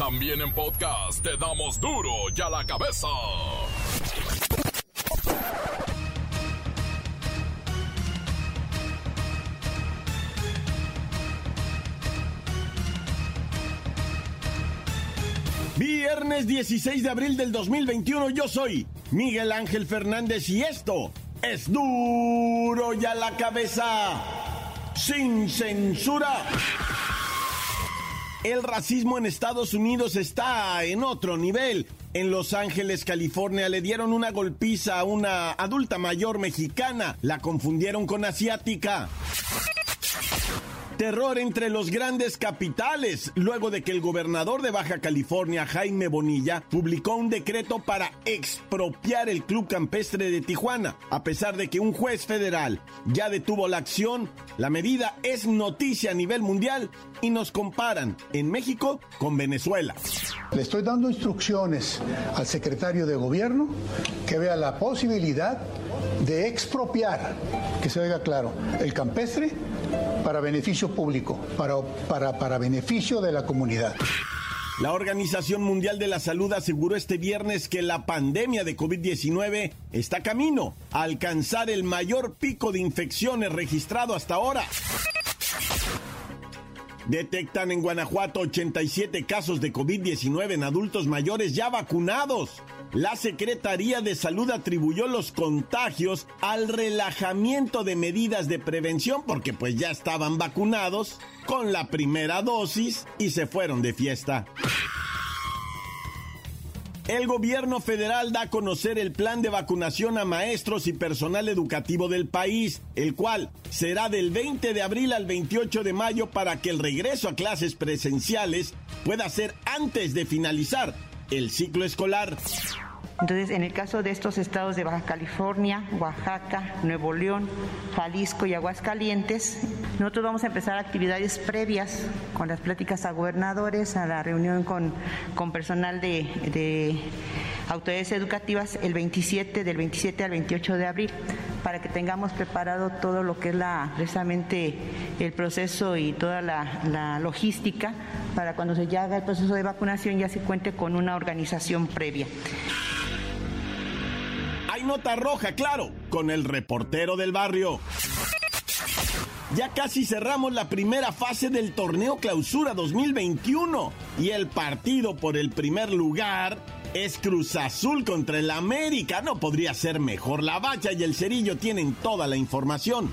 También en podcast te damos duro y a la cabeza. Viernes 16 de abril del 2021 yo soy Miguel Ángel Fernández y esto es duro y a la cabeza sin censura. El racismo en Estados Unidos está en otro nivel. En Los Ángeles, California, le dieron una golpiza a una adulta mayor mexicana. La confundieron con asiática. Terror entre los grandes capitales, luego de que el gobernador de Baja California, Jaime Bonilla, publicó un decreto para expropiar el Club Campestre de Tijuana. A pesar de que un juez federal ya detuvo la acción, la medida es noticia a nivel mundial y nos comparan en México con Venezuela. Le estoy dando instrucciones al secretario de gobierno que vea la posibilidad de expropiar, que se oiga claro, el campestre para beneficio público, para, para, para beneficio de la comunidad. La Organización Mundial de la Salud aseguró este viernes que la pandemia de COVID-19 está camino a alcanzar el mayor pico de infecciones registrado hasta ahora. Detectan en Guanajuato 87 casos de COVID-19 en adultos mayores ya vacunados. La Secretaría de Salud atribuyó los contagios al relajamiento de medidas de prevención porque pues ya estaban vacunados con la primera dosis y se fueron de fiesta. El gobierno federal da a conocer el plan de vacunación a maestros y personal educativo del país, el cual será del 20 de abril al 28 de mayo para que el regreso a clases presenciales pueda ser antes de finalizar el ciclo escolar. Entonces, en el caso de estos estados de Baja California, Oaxaca, Nuevo León, Jalisco y Aguascalientes, nosotros vamos a empezar actividades previas con las pláticas a gobernadores, a la reunión con, con personal de, de autoridades educativas el 27, del 27 al 28 de abril, para que tengamos preparado todo lo que es la, precisamente el proceso y toda la, la logística para cuando se ya haga el proceso de vacunación ya se cuente con una organización previa. Nota roja, claro, con el reportero del barrio. Ya casi cerramos la primera fase del torneo Clausura 2021 y el partido por el primer lugar es Cruz Azul contra el América. No podría ser mejor. La Bacha y el Cerillo tienen toda la información.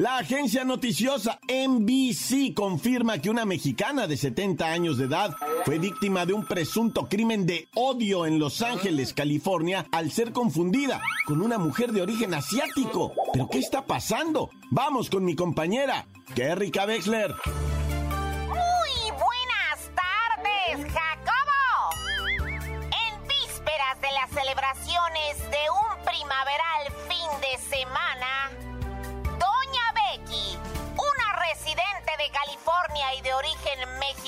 La agencia noticiosa NBC confirma que una mexicana de 70 años de edad fue víctima de un presunto crimen de odio en Los Ángeles, California, al ser confundida con una mujer de origen asiático. ¿Pero qué está pasando? Vamos con mi compañera, Kerrika Wexler.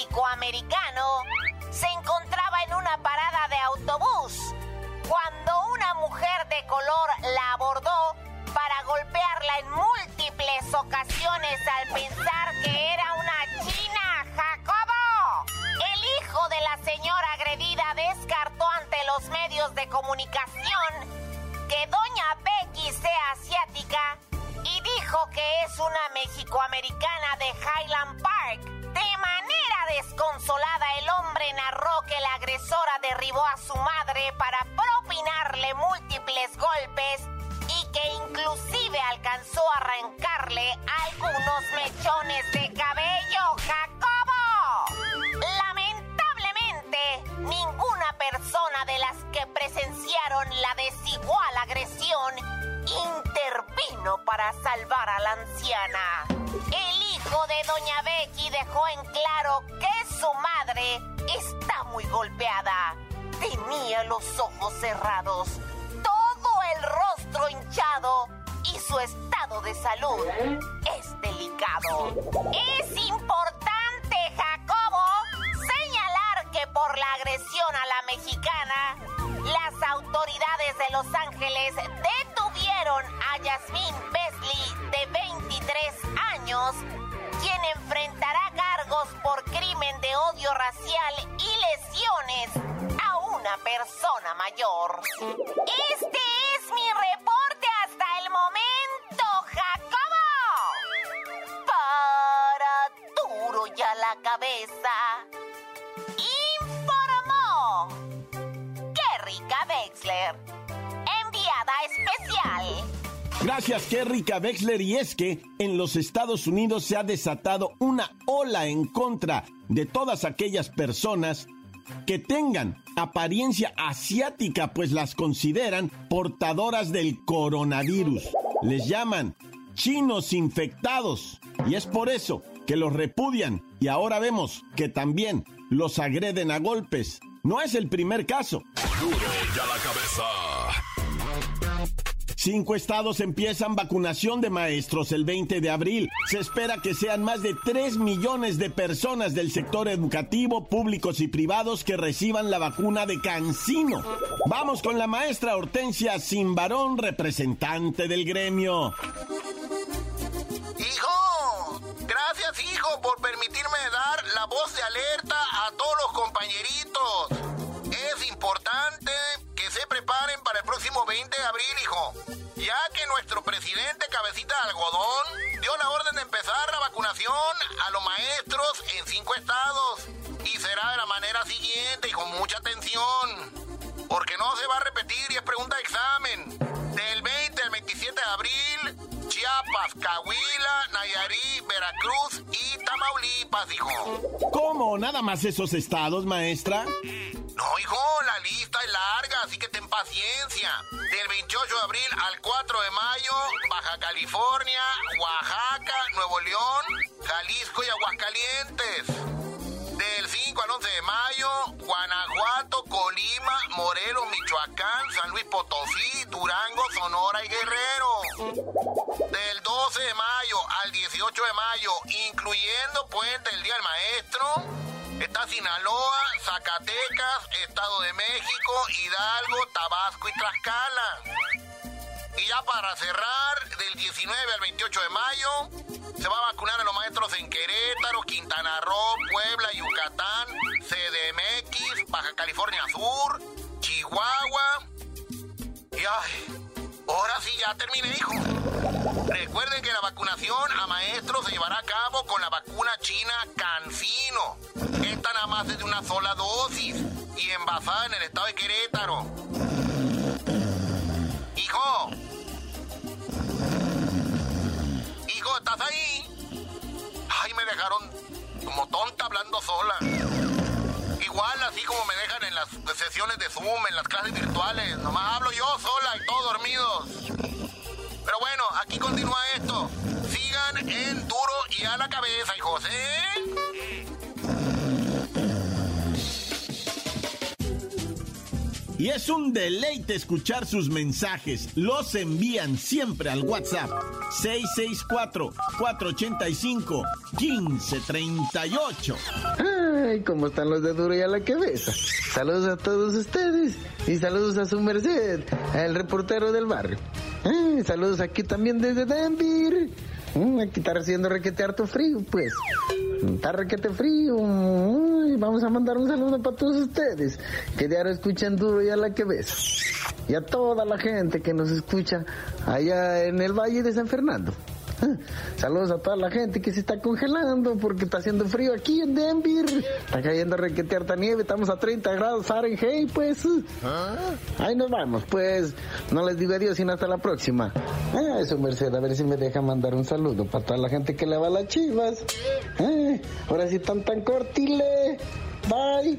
Mexicoamericano, se encontraba en una parada de autobús cuando una mujer de color la abordó para golpearla en múltiples ocasiones al pensar que era una china, Jacobo. El hijo de la señora agredida descartó ante los medios de comunicación que doña Becky sea asiática y dijo que es una mexicoamericana de Highland Park desconsolada, el hombre narró que la agresora derribó a su madre para propinarle múltiples golpes y que inclusive alcanzó a arrancarle algunos mechones de cabello. ¡Jacobo! Lamentablemente, ninguna persona de las que presenciaron la desigual agresión intervino para salvar a la anciana. El hijo de Doña Becky dejó en claro que su madre está muy golpeada. Tenía los ojos cerrados, todo el rostro hinchado y su estado de salud es delicado. Es importante, Jacobo, señalar que por la agresión a la mexicana, las autoridades de Los Ángeles a Yasmín Besley de 23 años, quien enfrentará cargos por crimen de odio racial y lesiones a una persona mayor. Este es mi reporte hasta el momento, Jacobo. Para duro ya la cabeza. Informó Kerrika Wexler, especial. Gracias, Kerrika Wexler. Y es que en los Estados Unidos se ha desatado una ola en contra de todas aquellas personas que tengan apariencia asiática, pues las consideran portadoras del coronavirus. Les llaman chinos infectados. Y es por eso que los repudian. Y ahora vemos que también los agreden a golpes. No es el primer caso. Duro ya la cabeza. Cinco estados empiezan vacunación de maestros el 20 de abril. Se espera que sean más de 3 millones de personas del sector educativo, públicos y privados que reciban la vacuna de Cancino. Vamos con la maestra Hortensia Simbarón, representante del gremio. Hijo, gracias hijo por permitirme dar la voz de alerta a todos los compañeritos. Próximo 20 de abril, hijo, ya que nuestro presidente Cabecita de Algodón dio la orden de empezar la vacunación a los maestros en cinco estados. Y será de la manera siguiente y con mucha atención. Porque no se va a repetir y es pregunta de examen. Del 20 al 27 de abril, Chiapas, Cahuila, Nayarit, Veracruz y Tamaulipas, hijo. ¿Cómo? ¿Nada más esos estados, maestra? No, hijo, la lista es larga, así que ten paciencia. Del 28 de abril al 4 de mayo, Baja California, Oaxaca, Nuevo León, Jalisco y Aguascalientes. Del 5 al 11 de mayo, Guanajuato, Colima, Morelos, Michoacán, San Luis Potosí, Durango, Sonora y Guerrero. Del 12 de mayo al 18 de mayo, incluyendo Puente el Día del Maestro, está Sinaloa, Zacatecas, Estado de México, Hidalgo, Tabasco y Tlaxcala. Y ya para cerrar, del 19 al 28 de mayo, se va a vacunar a los maestros en Querétaro, Quintana Roo, Puebla, Yucatán, CDMX, Baja California Sur, Chihuahua. Y ay, ahora sí ya terminé, hijo. Recuerden que la vacunación a maestros se llevará a cabo con la vacuna china Cancino. Esta nada más es de una sola dosis y envasada en el estado de Querétaro. Hijo. ¿Estás ahí? Ay, me dejaron como tonta hablando sola. Igual así como me dejan en las sesiones de Zoom, en las clases virtuales. Nomás hablo yo sola y todos dormidos. Pero bueno, aquí continúa esto. Sigan en duro y a la cabeza, hijos. Y es un deleite escuchar sus mensajes. Los envían siempre al WhatsApp 664-485-1538. Ay, ¿cómo están los de duro y a la cabeza? Saludos a todos ustedes y saludos a su merced, el reportero del barrio. Saludos aquí también desde Denver. Mm, aquí está recibiendo requete harto frío, pues. Está requete frío. Ay, vamos a mandar un saludo para todos ustedes que diario escuchan duro y a la cabeza. Y a toda la gente que nos escucha allá en el Valle de San Fernando. Saludos a toda la gente que se está congelando porque está haciendo frío aquí en Denver. Está cayendo requete harta nieve, estamos a 30 grados Fahrenheit, pues. Ahí nos vamos, pues. No les digo adiós, sino hasta la próxima. Ah, eso, Merced, a ver si me deja mandar un saludo para toda la gente que le va a las chivas. Ah, ahora sí están tan cortile. Bye.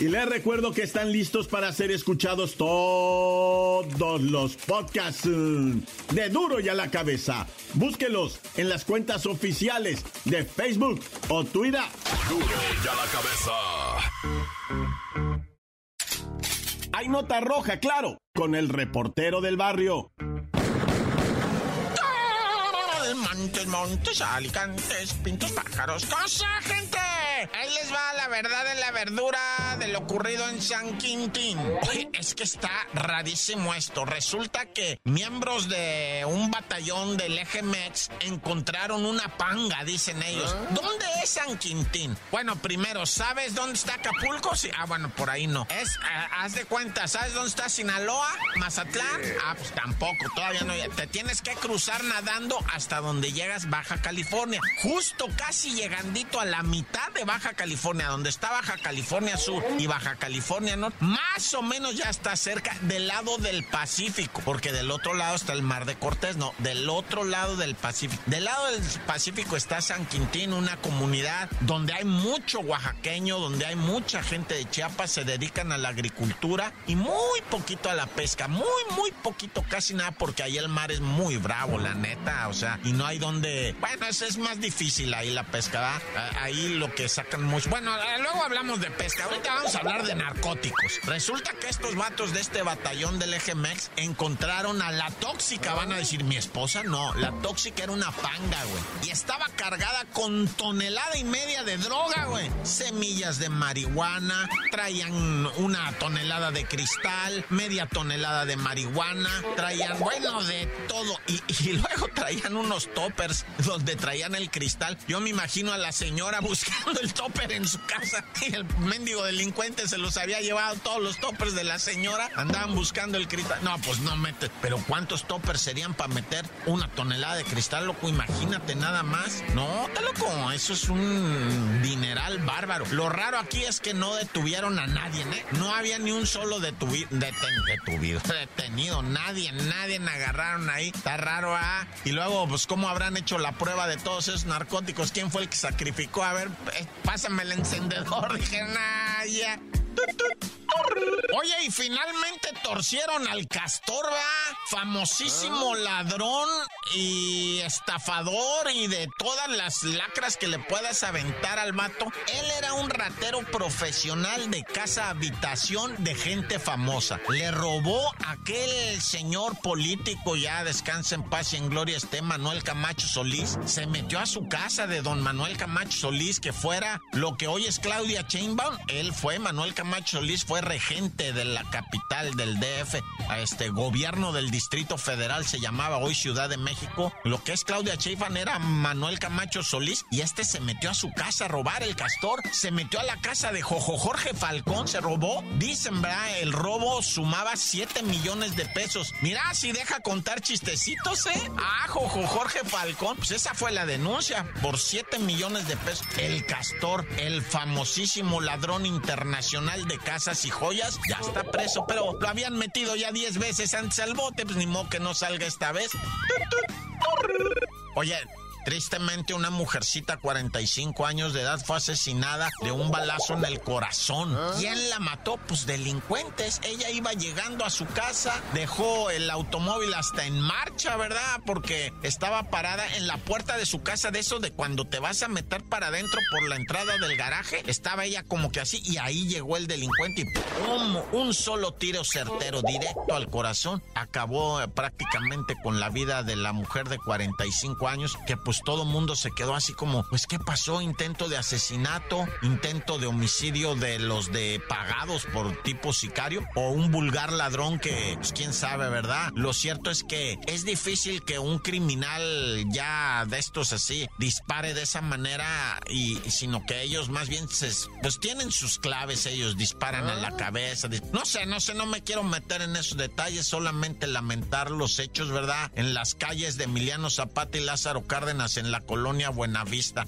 Y les recuerdo que están listos para ser escuchados todos los podcasts mm, de Duro y a la Cabeza. Búsquelos en las cuentas oficiales de Facebook o Twitter. Duro y a la Cabeza. Hay nota roja, claro, con el reportero del barrio. Montes, montes, alicantes, pintos, pájaros, cosa, gente. Ahí les va la verdad de la verdura de lo ocurrido en San Quintín. es que está rarísimo esto. Resulta que miembros de un batallón del eje Mex encontraron una panga, dicen ellos. ¿Ah? ¿Dónde es San Quintín? Bueno, primero, ¿sabes dónde está Acapulco? Sí. Ah, bueno, por ahí no. Es, eh, haz de cuenta, ¿sabes dónde está Sinaloa? ¿Mazatlán? Ah, pues tampoco, todavía no. Te tienes que cruzar nadando hasta donde llegas Baja California. Justo casi llegandito a la mitad de Baja California, donde está Baja California Sur y Baja California Norte, más o menos ya está cerca del lado del Pacífico, porque del otro lado está el Mar de Cortés, no, del otro lado del Pacífico. Del lado del Pacífico está San Quintín, una comunidad donde hay mucho oaxaqueño, donde hay mucha gente de Chiapas, se dedican a la agricultura y muy poquito a la pesca, muy, muy poquito, casi nada, porque ahí el mar es muy bravo, la neta, o sea, y no hay donde, bueno, es, es más difícil ahí la pesca, Ahí lo que Bueno, eh, luego hablamos de pesca. Ahorita vamos a hablar de narcóticos. Resulta que estos vatos de este batallón del Mex encontraron a la tóxica. Van a decir, mi esposa no. La tóxica era una panga, güey. Y estaba cargada con tonelada y media de droga, güey. Semillas de marihuana. Traían una tonelada de cristal. Media tonelada de marihuana. Traían, bueno, de todo. Y, y luego traían unos toppers donde traían el cristal. Yo me imagino a la señora buscando el topper en su casa y el mendigo delincuente se los había llevado todos los toppers de la señora. Andaban buscando el cristal. No, pues no mete. Pero ¿cuántos toppers serían para meter una tonelada de cristal, loco? Imagínate nada más. No, está loco. Eso es un dineral bárbaro. Lo raro aquí es que no detuvieron a nadie, ¿eh? No había ni un solo detuvido. detenido. Nadie, nadie agarraron ahí. Está raro, ¿ah? Y luego, pues, ¿cómo habrán hecho la prueba de todos esos narcóticos? ¿Quién fue el que sacrificó? A ver, eh, pásame el encendedor. Dije, nah, ya. Oye, y finalmente torcieron al castor, va. Famosísimo ah. ladrón y estafador y de todas las lacras que le puedas aventar al mato. Él era un ratero profesional de casa habitación de gente famosa. Le robó aquel señor político, ya descansa en paz y en gloria este Manuel Camacho Solís. Se metió a su casa de don Manuel Camacho Solís, que fuera lo que hoy es Claudia Chainbaum. Él fue, Manuel Camacho Solís fue regente de la capital del DF, a este gobierno del Distrito Federal, se llamaba hoy Ciudad de México. Lo que es Claudia Sheinbaum era Manuel Camacho Solís y este se metió a su casa a robar el castor, se metió a la casa de Jojo Jorge Falcón, se robó. Dicen, ¿verdad? El robo sumaba 7 millones de pesos. Mira, si deja contar chistecitos, ¿eh? Ah, Jojo Jorge Falcón, pues esa fue la denuncia por 7 millones de pesos. El castor, el famosísimo ladrón internacional de casas y joyas, ya está preso, pero lo habían metido ya 10 veces antes al bote, pues ni modo que no salga esta vez. Oye, Tristemente, una mujercita 45 años de edad fue asesinada de un balazo en el corazón. ¿Ah? ¿Quién la mató? Pues delincuentes. Ella iba llegando a su casa, dejó el automóvil hasta en marcha, ¿verdad? Porque estaba parada en la puerta de su casa, de eso de cuando te vas a meter para adentro por la entrada del garaje. Estaba ella como que así y ahí llegó el delincuente y ¡pum! Un solo tiro certero directo al corazón. Acabó eh, prácticamente con la vida de la mujer de 45 años que pues pues todo mundo se quedó así como, pues ¿qué pasó? Intento de asesinato, intento de homicidio de los de pagados por tipo sicario o un vulgar ladrón que, pues quién sabe, ¿verdad? Lo cierto es que es difícil que un criminal ya de estos así dispare de esa manera y sino que ellos más bien se, pues tienen sus claves, ellos disparan a la cabeza. No sé, no sé, no me quiero meter en esos detalles, solamente lamentar los hechos, ¿verdad? En las calles de Emiliano Zapata y Lázaro Cárdenas en la colonia Buenavista.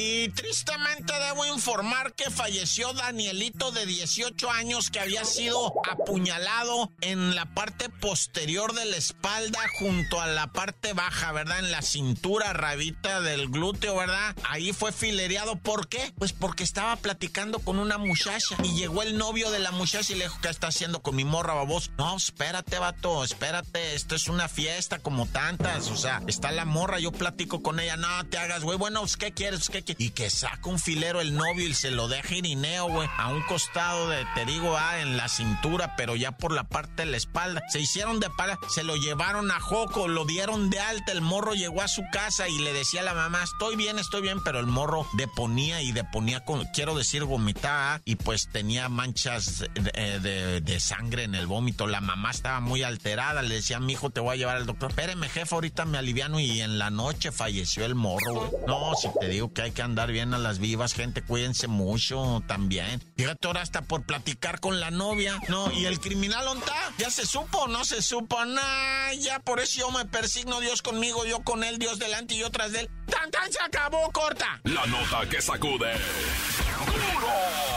Y tristemente debo informar que falleció Danielito de 18 años que había sido apuñalado en la parte posterior de la espalda junto a la parte baja, ¿verdad? En la cintura, rabita del glúteo, ¿verdad? Ahí fue filereado. ¿Por qué? Pues porque estaba platicando con una muchacha y llegó el novio de la muchacha y le dijo, ¿qué está haciendo con mi morra, babos? No, espérate, vato, espérate, esto es una fiesta como tantas, o sea, está la morra, yo platico con ella, no te hagas, güey, bueno, ¿qué quieres? ¿Qué y que saca un filero el novio y se lo deja irineo, güey, a un costado de, te digo, ah, en la cintura, pero ya por la parte de la espalda. Se hicieron de para, se lo llevaron a Joco, lo dieron de alta, el morro llegó a su casa y le decía a la mamá, estoy bien, estoy bien, pero el morro deponía y deponía, con, quiero decir, vomitaba y pues tenía manchas de, de, sangre en el vómito. La mamá estaba muy alterada, le decía, mi hijo, te voy a llevar al doctor. Espéreme, jefe, ahorita me aliviano y en la noche falleció el morro, güey. No, si te digo que hay que andar bien a las vivas, gente, cuídense mucho también. Fíjate ahora hasta por platicar con la novia. No, ¿y el criminal onta? ¿Ya se supo no se supo? Nah, ya por eso yo me persigno Dios conmigo, yo con él, Dios delante y yo tras de él. ¡Tan, tan! Se acabó, corta. La nota que sacude.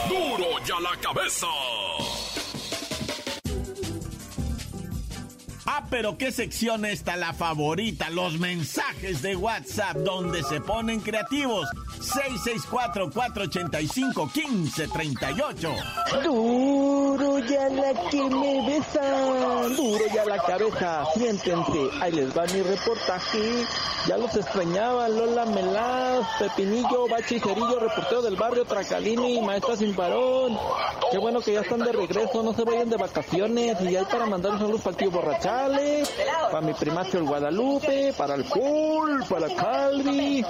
¡Duro! ¡Duro ya la cabeza! Ah, pero qué sección está la favorita, los mensajes de WhatsApp donde se ponen creativos. 664-485-1538. Duro ya la que me besa, duro ya la cabeza, siéntense, ahí les va mi reportaje. Ya los extrañaba, Lola Melaz, Pepinillo, Bachi Cerillo, reportero del barrio Tracalini, maestra sin varón. Qué bueno que ya están de regreso, no se vayan de vacaciones y hay para mandar un saludo para el tío Borrachales, para mi primacio el Guadalupe, para el Cool, para Calvi,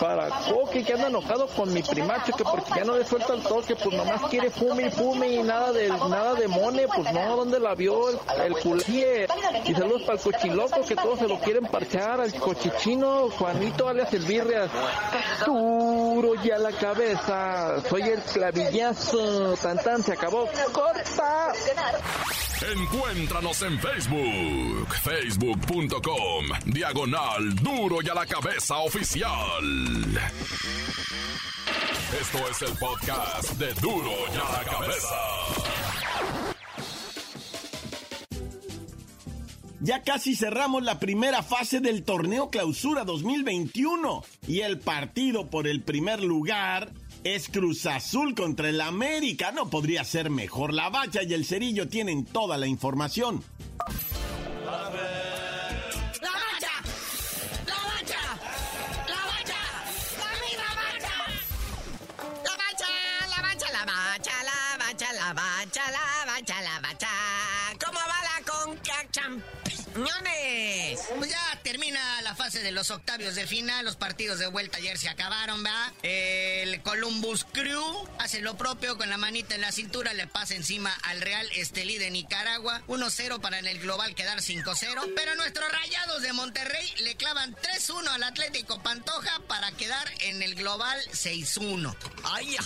para Coque que anda enojado con mi primacho que porque ya no le suelta el toque, pues nomás quiere fume y fume y nada de nada de mone, pues no, ¿dónde la vio el, el Y saludos para el cochiloco que todos se lo quieren parchar, al cochichino, Juanito alias el birrias. Duro ya la cabeza, soy el clavillazo, tan se acabó, corta. Encuéntranos en Facebook, facebook.com, diagonal duro y a la cabeza oficial. Esto es el podcast de duro y a la cabeza. Ya casi cerramos la primera fase del torneo Clausura 2021 y el partido por el primer lugar es Cruz Azul contra el América. No podría ser mejor. La Bacha y el Cerillo tienen toda la información. De los octavios de final. Los partidos de vuelta ayer se acabaron, ¿va? El Columbus Crew hace lo propio con la manita en la cintura. Le pasa encima al Real Estelí de Nicaragua. 1-0 para en el global quedar 5-0. Pero nuestros rayados de Monterrey le clavan 3-1 al Atlético Pantoja para quedar en el global 6-1. Ay,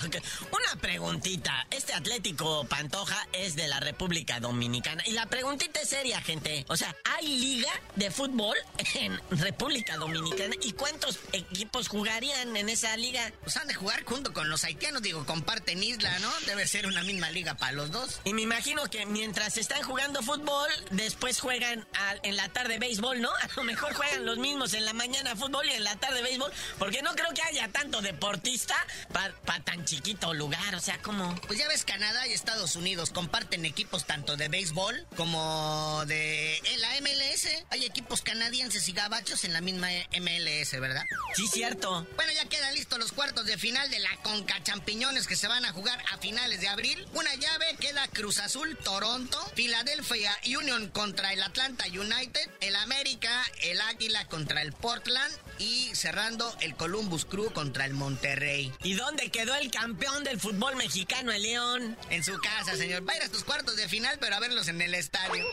una preguntita. Este Atlético Pantoja es de la República Dominicana. Y la preguntita es seria, gente. O sea, ¿hay liga de fútbol en República Dominicana? ¿Y cuántos equipos jugarían en esa liga? Pues han de jugar junto con los haitianos, digo, comparten isla, ¿no? Debe ser una misma liga para los dos. Y me imagino que mientras están jugando fútbol, después juegan en la tarde béisbol, ¿no? A lo mejor juegan los mismos en la mañana fútbol y en la tarde béisbol, porque no creo que haya tanto deportista para tan chiquito lugar, o sea, como... Pues ya ves, Canadá y Estados Unidos comparten equipos tanto de béisbol como de la MLS. Hay equipos canadienses y gabachos en la misma MLS, ¿verdad? Sí, cierto. Bueno, ya quedan listos los cuartos de final de la Conca Champiñones que se van a jugar a finales de abril. Una llave queda Cruz Azul, Toronto, Philadelphia Union contra el Atlanta United, el América, el Águila contra el Portland y cerrando el Columbus Crew contra el Monterrey. ¿Y dónde quedó el campeón del fútbol mexicano, el León? En su casa, señor. Va a ir a estos cuartos de final, pero a verlos en el estadio.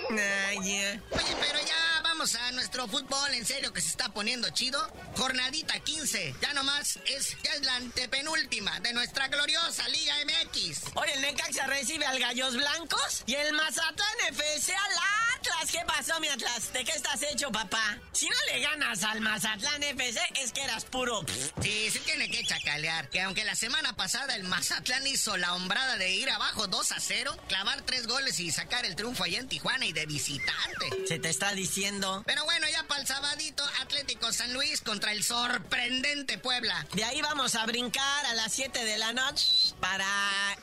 Ay, yeah. Oye, pero ya vamos a nuestro fútbol, en serio, que se está poniendo chido. Jornadita 15, ya nomás es, ya es la antepenúltima de nuestra gloriosa Liga MX. Hoy el Necaxa recibe al Gallos Blancos y el Mazatlán FC al Atlas. ¿Qué pasó, mi Atlas? ¿De qué estás hecho, papá? Si no le ganas al Mazatlán FC, es que eras puro... Sí, sí tiene que chacalear. Que aunque la semana pasada el Mazatlán hizo la hombrada de ir abajo 2 a 0, clavar tres goles y sacar el triunfo allá en Tijuana y de visitante. Se te está diciendo. Pero bueno, ya para el sabadito, Atlético San Luis contra el sorprendente Puebla. De ahí vamos a brincar a las 7 de la noche para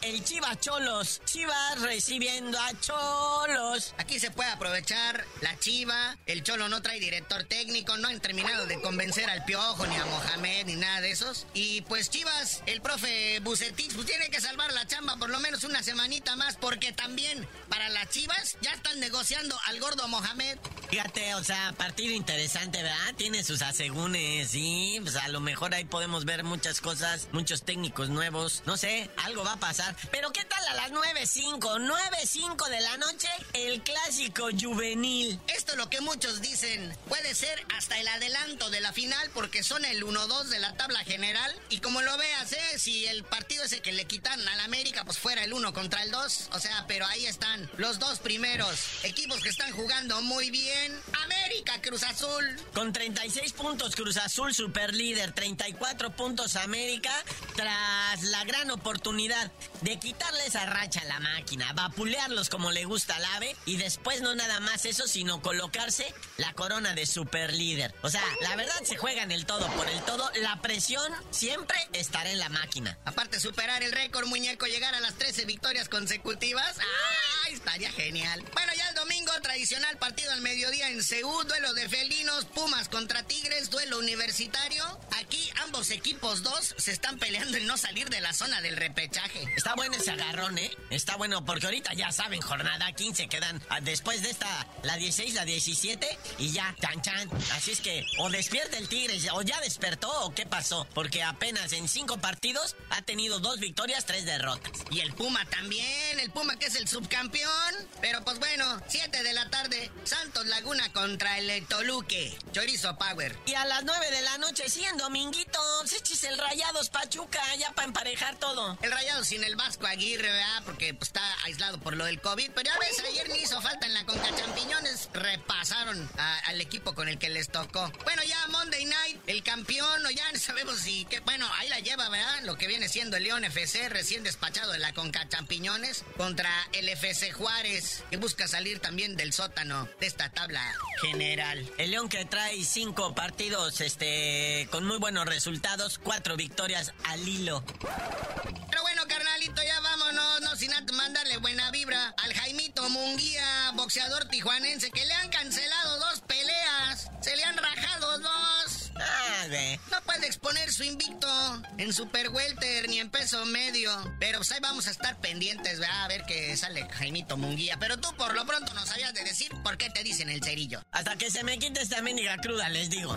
el Chivas Cholos. Chivas recibiendo a Cholos. Aquí se puede aprovechar la Chiva. El Cholo no trae director técnico, no han terminado de convencer al Piojo, ni a Mohamed, ni nada de esos. Y pues Chivas, el profe Bucetich, pues tiene que salvar la chamba por lo menos una semanita más, porque también para las Chivas ya están negociando al gordo Mohamed. Fíjate, o sea, partido interesante, ¿verdad? Tiene sus asegúnes, sí. Pues a lo mejor ahí podemos ver muchas cosas, muchos técnicos nuevos. No sé, algo va a pasar. Pero ¿qué tal a las 9.05? 9.05 de la noche, el clásico juvenil. Esto es lo que muchos dicen. Puede ser hasta el adelanto de la final porque son el 1-2 de la tabla general. Y como lo veas, ¿eh? Si el partido ese que le quitan al América, pues fuera el 1 contra el 2. O sea, pero ahí están los dos primeros equipos que están jugando muy bien. América, Cruz Azul. Con 36 puntos Cruz Azul, super líder. 34 puntos América. Tras la gran oportunidad de quitarle esa racha a la máquina. Vapulearlos como le gusta al ave. Y después no nada más eso, sino colocarse la corona de super líder. O sea, la verdad se juega en el todo por el todo. La presión siempre estará en la máquina. Aparte, superar el récord, muñeco, llegar a las 13 victorias consecutivas. ¡Ay! Estaría genial. Bueno, ya el domingo, tradicional partido al mediodía en Seúl, duelo de felinos, Pumas contra Tigres, duelo universitario. Aquí ambos equipos dos se están peleando en no salir de la zona del repechaje. Está bueno ese agarrón, ¿eh? Está bueno porque ahorita ya saben, jornada 15 quedan ah, después de esta, la 16, la 17 y ya, chan chan. Así es que o despierta el Tigres o ya despertó o qué pasó. Porque apenas en cinco partidos ha tenido dos victorias, tres derrotas. Y el Puma también, el Puma que es el subcampeón. Pero pues bueno, 7 de la tarde, Santos Laguna contra el Toluque. Chorizo Power. Y a las 9 de la noche, sí, en dominguito, se el Rayados Pachuca, ya para emparejar todo. El Rayado sin el Vasco Aguirre, ¿verdad? Porque pues, está aislado por lo del COVID. Pero ya ves, ayer ni hizo falta en la Conca Champiñones. Repasaron al equipo con el que les tocó. Bueno, ya Monday el campeón, o ya no sabemos si... Que, bueno, ahí la lleva, ¿verdad? Lo que viene siendo el León FC, recién despachado de la Conca Champiñones, contra el FC Juárez, que busca salir también del sótano de esta tabla general. El León que trae cinco partidos, este, con muy buenos resultados, cuatro victorias al hilo. Pero bueno, carnalito, ya vámonos, no sin antes mandarle buena vibra al Jaimito Munguía, boxeador tijuanense, que le han cancelado dos peleas. Se le han rajado dos. Ah, güey. No puede exponer su invicto en Super Welter ni en peso medio. Pero pues ahí vamos a estar pendientes, ¿verdad? A ver qué sale Jaimito Munguía. Pero tú por lo pronto nos sabías de decir por qué te dicen el cerillo. Hasta que se me quite esta mendiga cruda, les digo.